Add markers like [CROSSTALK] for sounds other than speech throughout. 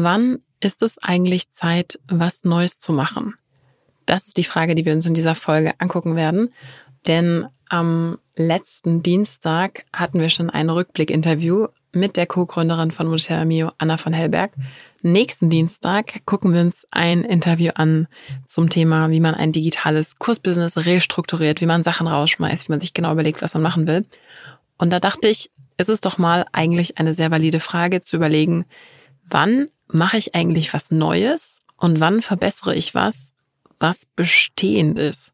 Wann ist es eigentlich Zeit, was Neues zu machen? Das ist die Frage, die wir uns in dieser Folge angucken werden. Denn am letzten Dienstag hatten wir schon ein Rückblick-Interview mit der Co-Gründerin von Monstera Mio, Anna von Hellberg. Nächsten Dienstag gucken wir uns ein Interview an zum Thema, wie man ein digitales Kursbusiness restrukturiert, wie man Sachen rausschmeißt, wie man sich genau überlegt, was man machen will. Und da dachte ich, ist es doch mal eigentlich eine sehr valide Frage zu überlegen, wann mache ich eigentlich was Neues und wann verbessere ich was, was bestehend ist.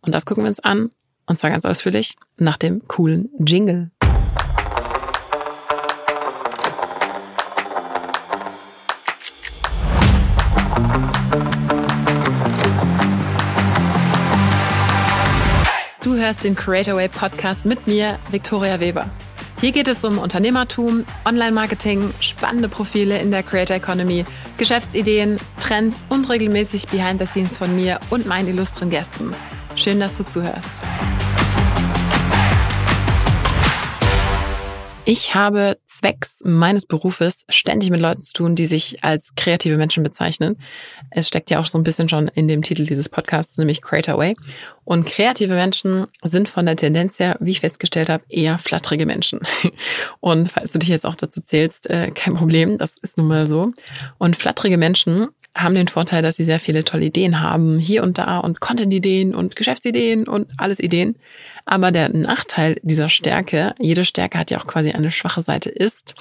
Und das gucken wir uns an, und zwar ganz ausführlich, nach dem coolen Jingle. Du hörst den Creator Way Podcast mit mir, Victoria Weber. Hier geht es um Unternehmertum, Online-Marketing, spannende Profile in der Creator Economy, Geschäftsideen, Trends und regelmäßig Behind the Scenes von mir und meinen illustren Gästen. Schön, dass du zuhörst. Ich habe zwecks meines Berufes ständig mit Leuten zu tun, die sich als kreative Menschen bezeichnen. Es steckt ja auch so ein bisschen schon in dem Titel dieses Podcasts, nämlich Creator Way. Und kreative Menschen sind von der Tendenz her, wie ich festgestellt habe, eher flatterige Menschen. [LAUGHS] Und falls du dich jetzt auch dazu zählst, äh, kein Problem, das ist nun mal so. Und flatterige Menschen haben den Vorteil, dass sie sehr viele tolle Ideen haben, hier und da und Content-Ideen und Geschäftsideen und alles Ideen. Aber der Nachteil dieser Stärke, jede Stärke hat ja auch quasi eine schwache Seite, ist,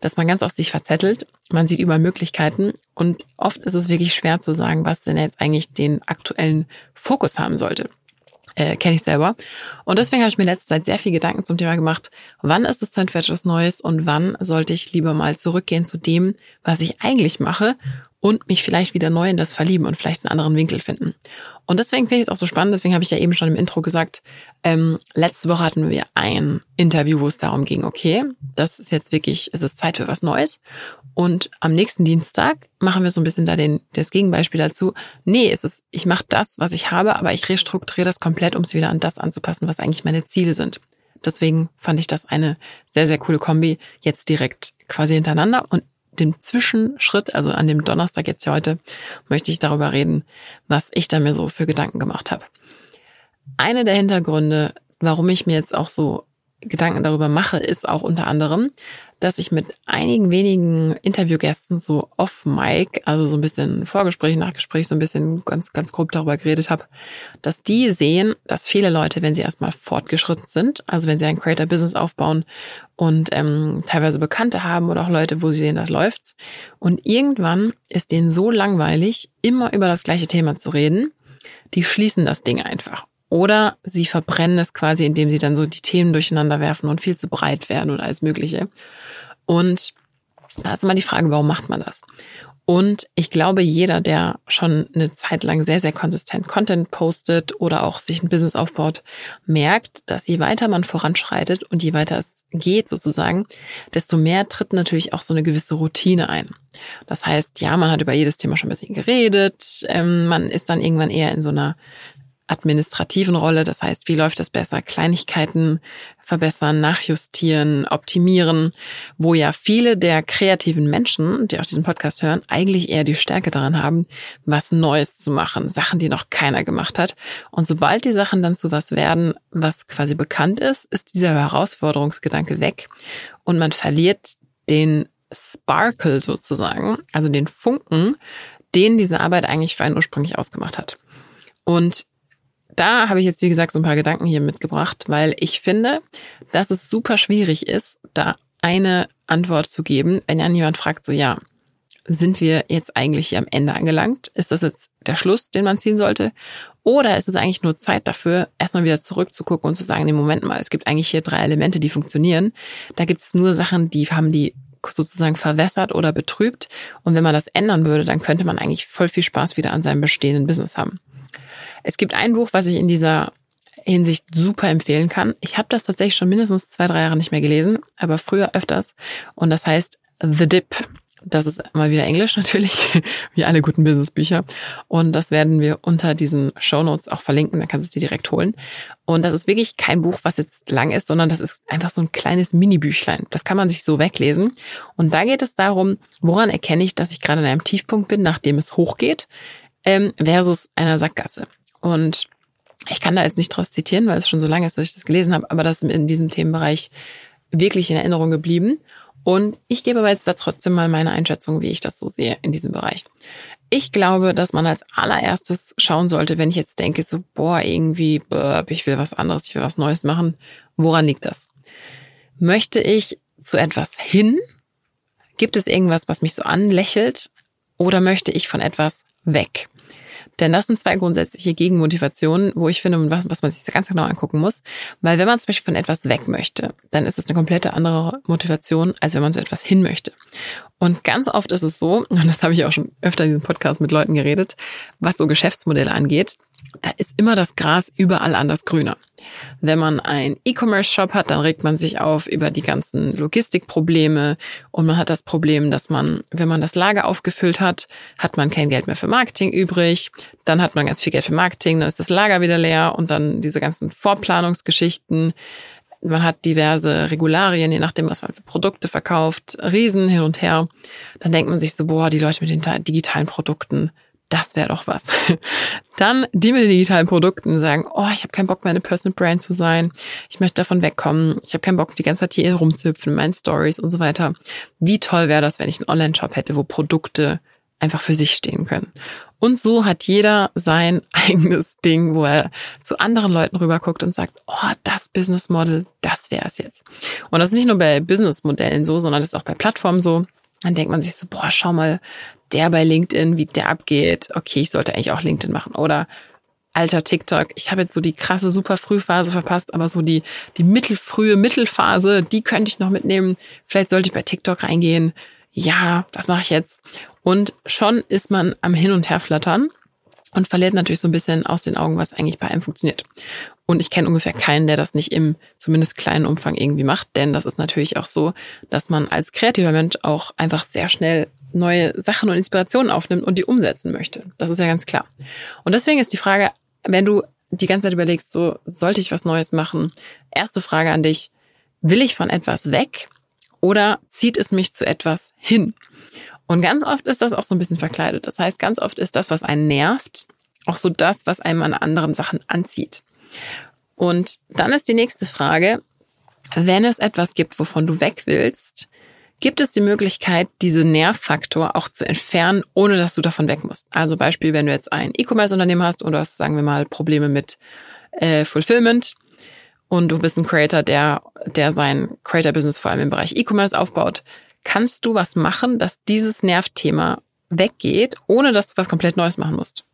dass man ganz oft sich verzettelt. Man sieht überall Möglichkeiten und oft ist es wirklich schwer zu sagen, was denn jetzt eigentlich den aktuellen Fokus haben sollte. Äh, Kenne ich selber. Und deswegen habe ich mir letzte Zeit sehr viel Gedanken zum Thema gemacht, wann ist es Zeit für etwas Neues und wann sollte ich lieber mal zurückgehen zu dem, was ich eigentlich mache und mich vielleicht wieder neu in das verlieben und vielleicht einen anderen Winkel finden. Und deswegen finde ich es auch so spannend, deswegen habe ich ja eben schon im Intro gesagt, ähm, letzte Woche hatten wir ein Interview, wo es darum ging, okay, das ist jetzt wirklich, es ist Zeit für was Neues. Und am nächsten Dienstag machen wir so ein bisschen da den, das Gegenbeispiel dazu. Nee, es ist, ich mache das, was ich habe, aber ich restrukturiere das komplett, um es wieder an das anzupassen, was eigentlich meine Ziele sind. Deswegen fand ich das eine sehr, sehr coole Kombi jetzt direkt quasi hintereinander. Und dem Zwischenschritt, also an dem Donnerstag jetzt ja heute, möchte ich darüber reden, was ich da mir so für Gedanken gemacht habe. Eine der Hintergründe, warum ich mir jetzt auch so Gedanken darüber mache, ist auch unter anderem, dass ich mit einigen wenigen Interviewgästen so off-mic, also so ein bisschen Vorgespräch, Nachgespräch, so ein bisschen ganz, ganz grob darüber geredet habe, dass die sehen, dass viele Leute, wenn sie erstmal fortgeschritten sind, also wenn sie ein Creator-Business aufbauen und ähm, teilweise Bekannte haben oder auch Leute, wo sie sehen, das läuft, und irgendwann ist denen so langweilig, immer über das gleiche Thema zu reden, die schließen das Ding einfach. Oder sie verbrennen es quasi, indem sie dann so die Themen durcheinander werfen und viel zu breit werden und alles Mögliche. Und da ist immer die Frage, warum macht man das? Und ich glaube, jeder, der schon eine Zeit lang sehr, sehr konsistent Content postet oder auch sich ein Business aufbaut, merkt, dass je weiter man voranschreitet und je weiter es geht sozusagen, desto mehr tritt natürlich auch so eine gewisse Routine ein. Das heißt, ja, man hat über jedes Thema schon ein bisschen geredet, ähm, man ist dann irgendwann eher in so einer administrativen Rolle. Das heißt, wie läuft das besser? Kleinigkeiten verbessern, nachjustieren, optimieren, wo ja viele der kreativen Menschen, die auch diesen Podcast hören, eigentlich eher die Stärke daran haben, was Neues zu machen, Sachen, die noch keiner gemacht hat. Und sobald die Sachen dann zu was werden, was quasi bekannt ist, ist dieser Herausforderungsgedanke weg und man verliert den Sparkle sozusagen, also den Funken, den diese Arbeit eigentlich für einen ursprünglich ausgemacht hat. Und da habe ich jetzt, wie gesagt, so ein paar Gedanken hier mitgebracht, weil ich finde, dass es super schwierig ist, da eine Antwort zu geben, wenn dann jemand fragt, so ja, sind wir jetzt eigentlich hier am Ende angelangt? Ist das jetzt der Schluss, den man ziehen sollte? Oder ist es eigentlich nur Zeit dafür, erstmal wieder zurückzugucken und zu sagen, nee, Moment mal, es gibt eigentlich hier drei Elemente, die funktionieren. Da gibt es nur Sachen, die haben die sozusagen verwässert oder betrübt. Und wenn man das ändern würde, dann könnte man eigentlich voll viel Spaß wieder an seinem bestehenden Business haben. Es gibt ein Buch, was ich in dieser Hinsicht super empfehlen kann. Ich habe das tatsächlich schon mindestens zwei, drei Jahre nicht mehr gelesen, aber früher öfters. Und das heißt The Dip Das ist mal wieder Englisch [LAUGHS] natürlich, wie alle guten Businessbücher. Und das werden wir unter diesen Show Notes auch verlinken, dann kannst du es dir direkt holen. Und das ist wirklich kein Buch, was jetzt lang ist, sondern das ist einfach so ein kleines Mini-Büchlein. Das kann man sich so weglesen. Und da geht es darum, woran erkenne ich, dass ich gerade in einem Tiefpunkt bin, nachdem es hochgeht, ähm, versus einer Sackgasse. Und ich kann da jetzt nicht draus zitieren, weil es schon so lange ist, dass ich das gelesen habe, aber das ist in diesem Themenbereich wirklich in Erinnerung geblieben. Und ich gebe aber jetzt da trotzdem mal meine Einschätzung, wie ich das so sehe in diesem Bereich. Ich glaube, dass man als allererstes schauen sollte, wenn ich jetzt denke, so, boah, irgendwie, ich will was anderes, ich will was Neues machen. Woran liegt das? Möchte ich zu etwas hin? Gibt es irgendwas, was mich so anlächelt? Oder möchte ich von etwas weg? Denn das sind zwei grundsätzliche Gegenmotivationen, wo ich finde, was, was man sich ganz genau angucken muss. Weil wenn man zum Beispiel von etwas weg möchte, dann ist es eine komplette andere Motivation, als wenn man zu etwas hin möchte. Und ganz oft ist es so, [LAUGHS] und das habe ich auch schon öfter in diesem Podcast mit Leuten geredet, was so Geschäftsmodelle angeht, da ist immer das Gras überall anders grüner. Wenn man einen E-Commerce-Shop hat, dann regt man sich auf über die ganzen Logistikprobleme und man hat das Problem, dass man, wenn man das Lager aufgefüllt hat, hat man kein Geld mehr für Marketing übrig. Dann hat man ganz viel Geld für Marketing, dann ist das Lager wieder leer und dann diese ganzen Vorplanungsgeschichten. Man hat diverse Regularien, je nachdem, was man für Produkte verkauft, Riesen hin und her. Dann denkt man sich so, boah, die Leute mit den digitalen Produkten, das wäre doch was. [LAUGHS] Dann die mit den digitalen Produkten sagen, oh, ich habe keinen Bock, meine Personal Brand zu sein. Ich möchte davon wegkommen. Ich habe keinen Bock, die ganze Zeit hier rumzuhüpfen, meinen Stories und so weiter. Wie toll wäre das, wenn ich einen Online-Shop hätte, wo Produkte einfach für sich stehen können. Und so hat jeder sein [LAUGHS] eigenes Ding, wo er zu anderen Leuten rüberguckt und sagt, oh, das Business Model, das wäre es jetzt. Und das ist nicht nur bei Business Modellen so, sondern das ist auch bei Plattformen so. Dann denkt man sich so, boah, schau mal, der bei LinkedIn, wie der abgeht. Okay, ich sollte eigentlich auch LinkedIn machen. Oder alter TikTok, ich habe jetzt so die krasse super Frühphase verpasst, aber so die die mittelfrühe Mittelphase, die könnte ich noch mitnehmen. Vielleicht sollte ich bei TikTok reingehen. Ja, das mache ich jetzt. Und schon ist man am Hin und Her flattern und verliert natürlich so ein bisschen aus den Augen, was eigentlich bei einem funktioniert. Und ich kenne ungefähr keinen, der das nicht im zumindest kleinen Umfang irgendwie macht, denn das ist natürlich auch so, dass man als kreativer Mensch auch einfach sehr schnell neue Sachen und Inspirationen aufnimmt und die umsetzen möchte. Das ist ja ganz klar. Und deswegen ist die Frage, wenn du die ganze Zeit überlegst, so sollte ich was Neues machen? Erste Frage an dich, will ich von etwas weg oder zieht es mich zu etwas hin? Und ganz oft ist das auch so ein bisschen verkleidet. Das heißt, ganz oft ist das, was einen nervt, auch so das, was einem an anderen Sachen anzieht. Und dann ist die nächste Frage, wenn es etwas gibt, wovon du weg willst, gibt es die Möglichkeit, diese Nervfaktor auch zu entfernen, ohne dass du davon weg musst. Also Beispiel, wenn du jetzt ein E-Commerce-Unternehmen hast oder hast, sagen wir mal, Probleme mit äh, Fulfillment und du bist ein Creator, der, der sein Creator-Business vor allem im Bereich E-Commerce aufbaut, kannst du was machen, dass dieses Nervthema weggeht, ohne dass du was komplett Neues machen musst.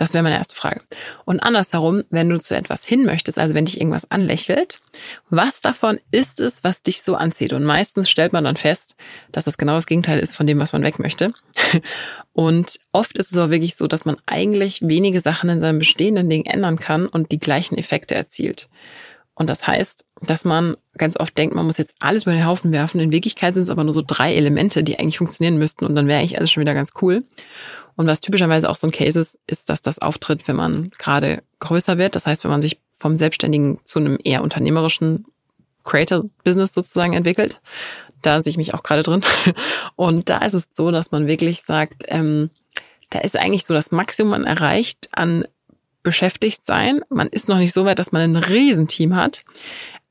Das wäre meine erste Frage. Und andersherum, wenn du zu etwas hin möchtest, also wenn dich irgendwas anlächelt, was davon ist es, was dich so anzieht? Und meistens stellt man dann fest, dass das genau das Gegenteil ist von dem, was man weg möchte. [LAUGHS] Und oft ist es auch wirklich so, dass man eigentlich wenige Sachen in seinem bestehenden Ding ändern kann und die gleichen Effekte erzielt. Und das heißt, dass man ganz oft denkt, man muss jetzt alles über den Haufen werfen. In Wirklichkeit sind es aber nur so drei Elemente, die eigentlich funktionieren müssten und dann wäre eigentlich alles schon wieder ganz cool. Und was typischerweise auch so ein Case ist, ist, dass das auftritt, wenn man gerade größer wird. Das heißt, wenn man sich vom Selbstständigen zu einem eher unternehmerischen Creator-Business sozusagen entwickelt. Da sehe ich mich auch gerade drin. [LAUGHS] Und da ist es so, dass man wirklich sagt, ähm, da ist eigentlich so das Maximum erreicht an beschäftigt sein. Man ist noch nicht so weit, dass man ein Riesenteam hat.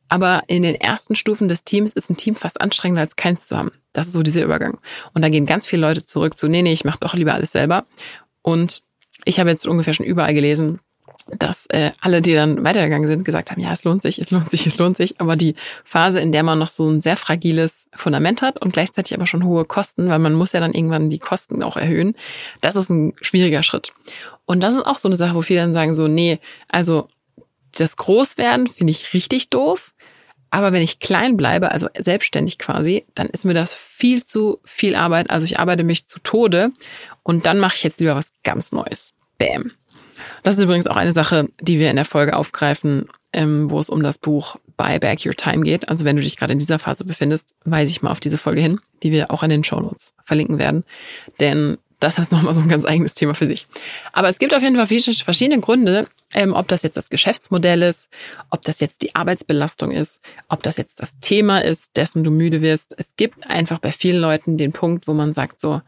Aber in den ersten Stufen des Teams ist ein Team fast anstrengender als keins zu haben. Das ist so dieser Übergang. Und da gehen ganz viele Leute zurück zu, nee, nee, ich mache doch lieber alles selber. Und ich habe jetzt ungefähr schon überall gelesen, dass äh, alle, die dann weitergegangen sind, gesagt haben, ja, es lohnt sich, es lohnt sich, es lohnt sich. Aber die Phase, in der man noch so ein sehr fragiles Fundament hat und gleichzeitig aber schon hohe Kosten, weil man muss ja dann irgendwann die Kosten auch erhöhen, das ist ein schwieriger Schritt. Und das ist auch so eine Sache, wo viele dann sagen so, nee, also das Großwerden finde ich richtig doof. Aber wenn ich klein bleibe, also selbstständig quasi, dann ist mir das viel zu viel Arbeit. Also ich arbeite mich zu Tode und dann mache ich jetzt lieber was ganz Neues. Bam. Das ist übrigens auch eine Sache, die wir in der Folge aufgreifen, ähm, wo es um das Buch Buy Back Your Time geht. Also wenn du dich gerade in dieser Phase befindest, weise ich mal auf diese Folge hin, die wir auch in den Show Notes verlinken werden. Denn das ist nochmal so ein ganz eigenes Thema für sich. Aber es gibt auf jeden Fall verschiedene Gründe, ähm, ob das jetzt das Geschäftsmodell ist, ob das jetzt die Arbeitsbelastung ist, ob das jetzt das Thema ist, dessen du müde wirst. Es gibt einfach bei vielen Leuten den Punkt, wo man sagt so,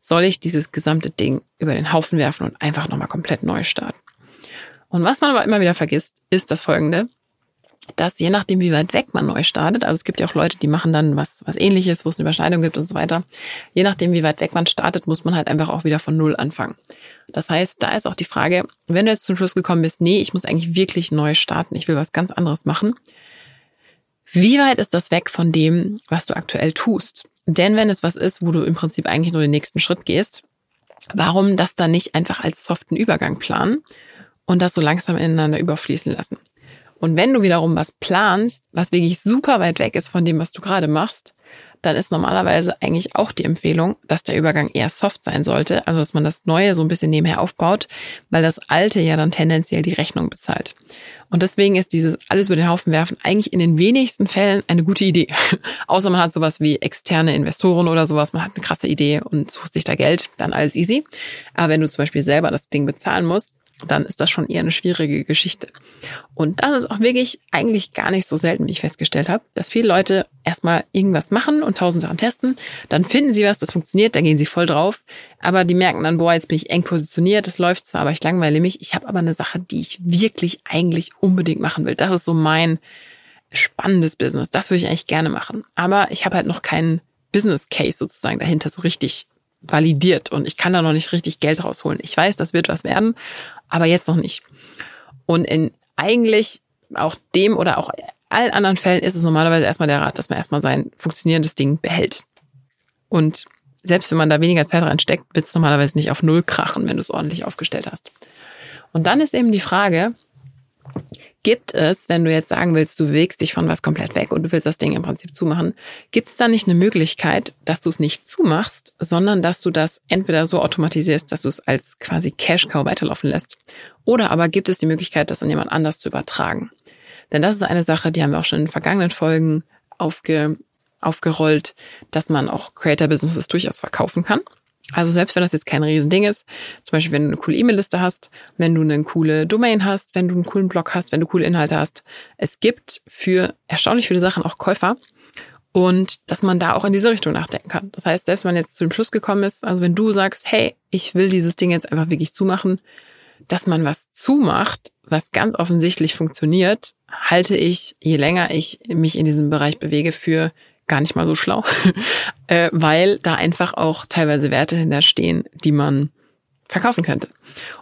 soll ich dieses gesamte Ding über den Haufen werfen und einfach nochmal komplett neu starten. Und was man aber immer wieder vergisst, ist das folgende, dass je nachdem, wie weit weg man neu startet, also es gibt ja auch Leute, die machen dann was, was ähnliches, wo es eine Überschneidung gibt und so weiter. Je nachdem, wie weit weg man startet, muss man halt einfach auch wieder von Null anfangen. Das heißt, da ist auch die Frage, wenn du jetzt zum Schluss gekommen bist, nee, ich muss eigentlich wirklich neu starten, ich will was ganz anderes machen. Wie weit ist das weg von dem, was du aktuell tust? Denn wenn es was ist, wo du im Prinzip eigentlich nur den nächsten Schritt gehst, warum das dann nicht einfach als soften Übergang planen und das so langsam ineinander überfließen lassen? Und wenn du wiederum was planst, was wirklich super weit weg ist von dem, was du gerade machst, dann ist normalerweise eigentlich auch die Empfehlung, dass der Übergang eher soft sein sollte, also dass man das Neue so ein bisschen nebenher aufbaut, weil das Alte ja dann tendenziell die Rechnung bezahlt. Und deswegen ist dieses alles über den Haufen werfen eigentlich in den wenigsten Fällen eine gute Idee. [LAUGHS] Außer man hat sowas wie externe Investoren oder sowas, man hat eine krasse Idee und sucht sich da Geld, dann alles easy. Aber wenn du zum Beispiel selber das Ding bezahlen musst, dann ist das schon eher eine schwierige Geschichte. Und das ist auch wirklich eigentlich gar nicht so selten, wie ich festgestellt habe, dass viele Leute erstmal irgendwas machen und tausend Sachen testen, dann finden sie was, das funktioniert, da gehen sie voll drauf, aber die merken dann, boah, jetzt bin ich eng positioniert, das läuft zwar, aber ich langweile mich, ich habe aber eine Sache, die ich wirklich eigentlich unbedingt machen will. Das ist so mein spannendes Business, das würde ich eigentlich gerne machen, aber ich habe halt noch keinen Business Case sozusagen dahinter so richtig validiert und ich kann da noch nicht richtig Geld rausholen. Ich weiß, das wird was werden, aber jetzt noch nicht. Und in eigentlich auch dem oder auch allen anderen Fällen ist es normalerweise erstmal der Rat, dass man erstmal sein funktionierendes Ding behält. Und selbst wenn man da weniger Zeit reinsteckt, wird es normalerweise nicht auf Null krachen, wenn du es ordentlich aufgestellt hast. Und dann ist eben die Frage, Gibt es, wenn du jetzt sagen willst, du bewegst dich von was komplett weg und du willst das Ding im Prinzip zumachen, gibt es da nicht eine Möglichkeit, dass du es nicht zumachst, sondern dass du das entweder so automatisierst, dass du es als quasi Cash-Cow weiterlaufen lässt, oder aber gibt es die Möglichkeit, das an jemand anders zu übertragen? Denn das ist eine Sache, die haben wir auch schon in vergangenen Folgen aufge, aufgerollt, dass man auch Creator-Businesses durchaus verkaufen kann. Also selbst wenn das jetzt kein Riesending ist, zum Beispiel wenn du eine coole E-Mail-Liste hast, wenn du eine coole Domain hast, wenn du einen coolen Blog hast, wenn du coole Inhalte hast, es gibt für erstaunlich viele Sachen auch Käufer und dass man da auch in diese Richtung nachdenken kann. Das heißt, selbst wenn man jetzt zu dem Schluss gekommen ist, also wenn du sagst, hey, ich will dieses Ding jetzt einfach wirklich zumachen, dass man was zumacht, was ganz offensichtlich funktioniert, halte ich, je länger ich mich in diesem Bereich bewege, für gar nicht mal so schlau, [LAUGHS] äh, weil da einfach auch teilweise Werte hinter stehen, die man verkaufen könnte.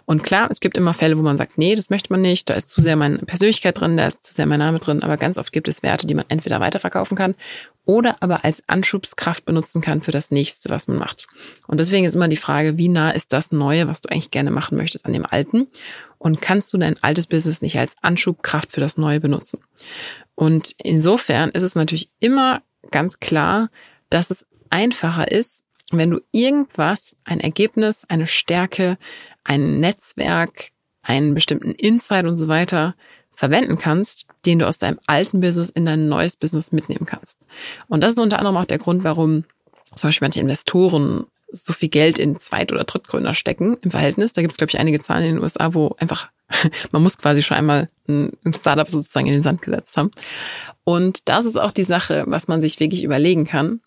Und klar, es gibt immer Fälle, wo man sagt, nee, das möchte man nicht, da ist zu sehr meine Persönlichkeit drin, da ist zu sehr mein Name drin, aber ganz oft gibt es Werte, die man entweder weiterverkaufen kann oder aber als Anschubskraft benutzen kann für das nächste, was man macht. Und deswegen ist immer die Frage, wie nah ist das Neue, was du eigentlich gerne machen möchtest, an dem Alten? Und kannst du dein altes Business nicht als Anschubkraft für das Neue benutzen? Und insofern ist es natürlich immer ganz klar, dass es einfacher ist, wenn du irgendwas, ein Ergebnis, eine Stärke, ein Netzwerk, einen bestimmten Insight und so weiter verwenden kannst, den du aus deinem alten Business in dein neues Business mitnehmen kannst. Und das ist unter anderem auch der Grund, warum zum Beispiel manche Investoren so viel Geld in Zweit- oder Drittgründer stecken im Verhältnis. Da gibt es, glaube ich, einige Zahlen in den USA, wo einfach, [LAUGHS] man muss quasi schon einmal ein Startup sozusagen in den Sand gesetzt haben. Und das ist auch die Sache, was man sich wirklich überlegen kann.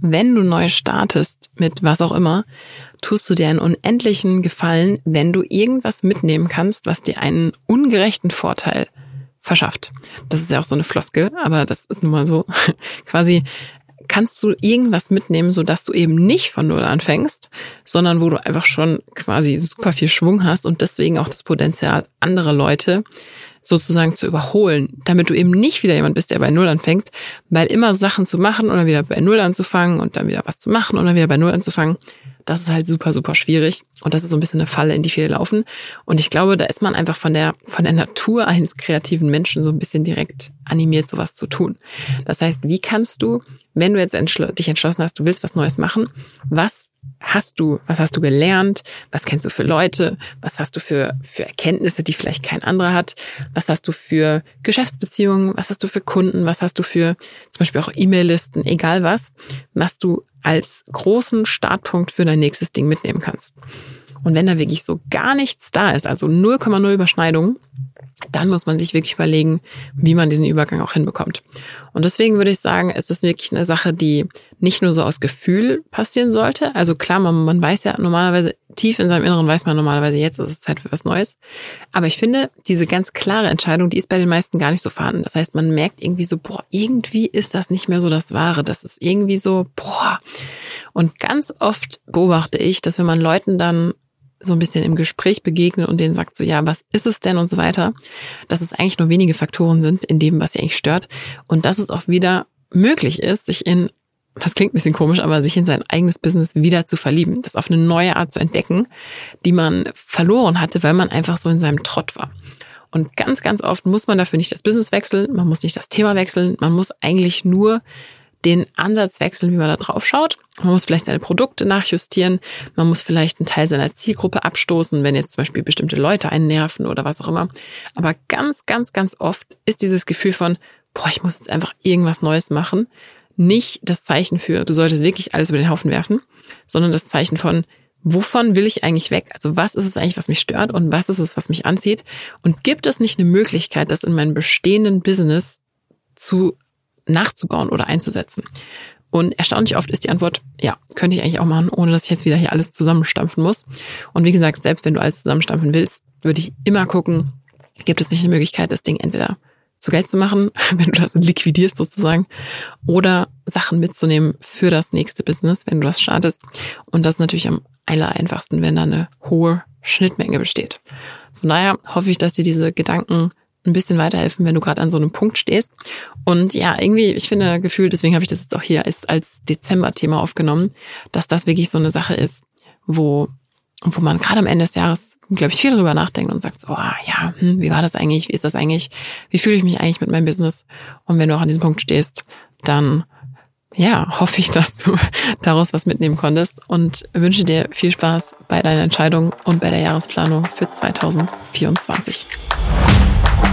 Wenn du neu startest mit was auch immer, tust du dir einen unendlichen Gefallen, wenn du irgendwas mitnehmen kannst, was dir einen ungerechten Vorteil verschafft. Das ist ja auch so eine Floskel, aber das ist nun mal so. [LAUGHS] Quasi kannst du irgendwas mitnehmen, so dass du eben nicht von Null anfängst, sondern wo du einfach schon quasi super viel Schwung hast und deswegen auch das Potenzial, andere Leute sozusagen zu überholen, damit du eben nicht wieder jemand bist, der bei Null anfängt, weil immer Sachen zu machen und dann wieder bei Null anzufangen und dann wieder was zu machen und dann wieder bei Null anzufangen, das ist halt super, super schwierig. Und das ist so ein bisschen eine Falle, in die viele laufen. Und ich glaube, da ist man einfach von der, von der Natur eines kreativen Menschen so ein bisschen direkt animiert, sowas zu tun. Das heißt, wie kannst du, wenn du jetzt entschl dich entschlossen hast, du willst was Neues machen, was hast du, was hast du gelernt, was kennst du für Leute, was hast du für, für Erkenntnisse, die vielleicht kein anderer hat, was hast du für Geschäftsbeziehungen, was hast du für Kunden, was hast du für zum Beispiel auch E-Mail-Listen, egal was, was du als großen Startpunkt für dein nächstes Ding mitnehmen kannst. Und wenn da wirklich so gar nichts da ist, also 0,0 Überschneidung, dann muss man sich wirklich überlegen, wie man diesen Übergang auch hinbekommt. Und deswegen würde ich sagen, ist das wirklich eine Sache, die nicht nur so aus Gefühl passieren sollte. Also klar, man, man weiß ja normalerweise, tief in seinem Inneren weiß man normalerweise, jetzt ist es Zeit für was Neues. Aber ich finde, diese ganz klare Entscheidung, die ist bei den meisten gar nicht so vorhanden. Das heißt, man merkt irgendwie so, boah, irgendwie ist das nicht mehr so das Wahre. Das ist irgendwie so, boah. Und ganz oft beobachte ich, dass wenn man Leuten dann so ein bisschen im Gespräch begegnet und denen sagt so, ja, was ist es denn und so weiter, dass es eigentlich nur wenige Faktoren sind in dem, was sie eigentlich stört und dass es auch wieder möglich ist, sich in, das klingt ein bisschen komisch, aber sich in sein eigenes Business wieder zu verlieben, das auf eine neue Art zu entdecken, die man verloren hatte, weil man einfach so in seinem Trott war. Und ganz, ganz oft muss man dafür nicht das Business wechseln, man muss nicht das Thema wechseln, man muss eigentlich nur den Ansatz wechseln, wie man da drauf schaut. Man muss vielleicht seine Produkte nachjustieren. Man muss vielleicht einen Teil seiner Zielgruppe abstoßen, wenn jetzt zum Beispiel bestimmte Leute einen nerven oder was auch immer. Aber ganz, ganz, ganz oft ist dieses Gefühl von, boah, ich muss jetzt einfach irgendwas Neues machen, nicht das Zeichen für, du solltest wirklich alles über den Haufen werfen, sondern das Zeichen von, wovon will ich eigentlich weg? Also was ist es eigentlich, was mich stört und was ist es, was mich anzieht? Und gibt es nicht eine Möglichkeit, das in meinem bestehenden Business zu nachzubauen oder einzusetzen? Und erstaunlich oft ist die Antwort, ja, könnte ich eigentlich auch machen, ohne dass ich jetzt wieder hier alles zusammenstampfen muss. Und wie gesagt, selbst wenn du alles zusammenstampfen willst, würde ich immer gucken, gibt es nicht eine Möglichkeit, das Ding entweder zu Geld zu machen, [LAUGHS] wenn du das liquidierst sozusagen, oder Sachen mitzunehmen für das nächste Business, wenn du das startest. Und das ist natürlich am aller einfachsten, wenn da eine hohe Schnittmenge besteht. Von daher hoffe ich, dass dir diese Gedanken ein bisschen weiterhelfen, wenn du gerade an so einem Punkt stehst. Und ja, irgendwie, ich finde gefühlt, deswegen habe ich das jetzt auch hier als, als Dezember-Thema aufgenommen, dass das wirklich so eine Sache ist, wo, wo man gerade am Ende des Jahres, glaube ich, viel drüber nachdenkt und sagt, oh, ja, hm, wie war das eigentlich? Wie ist das eigentlich? Wie fühle ich mich eigentlich mit meinem Business? Und wenn du auch an diesem Punkt stehst, dann ja, hoffe ich, [LAUGHS] dass du daraus was mitnehmen konntest und wünsche dir viel Spaß bei deiner Entscheidung und bei der Jahresplanung für 2024.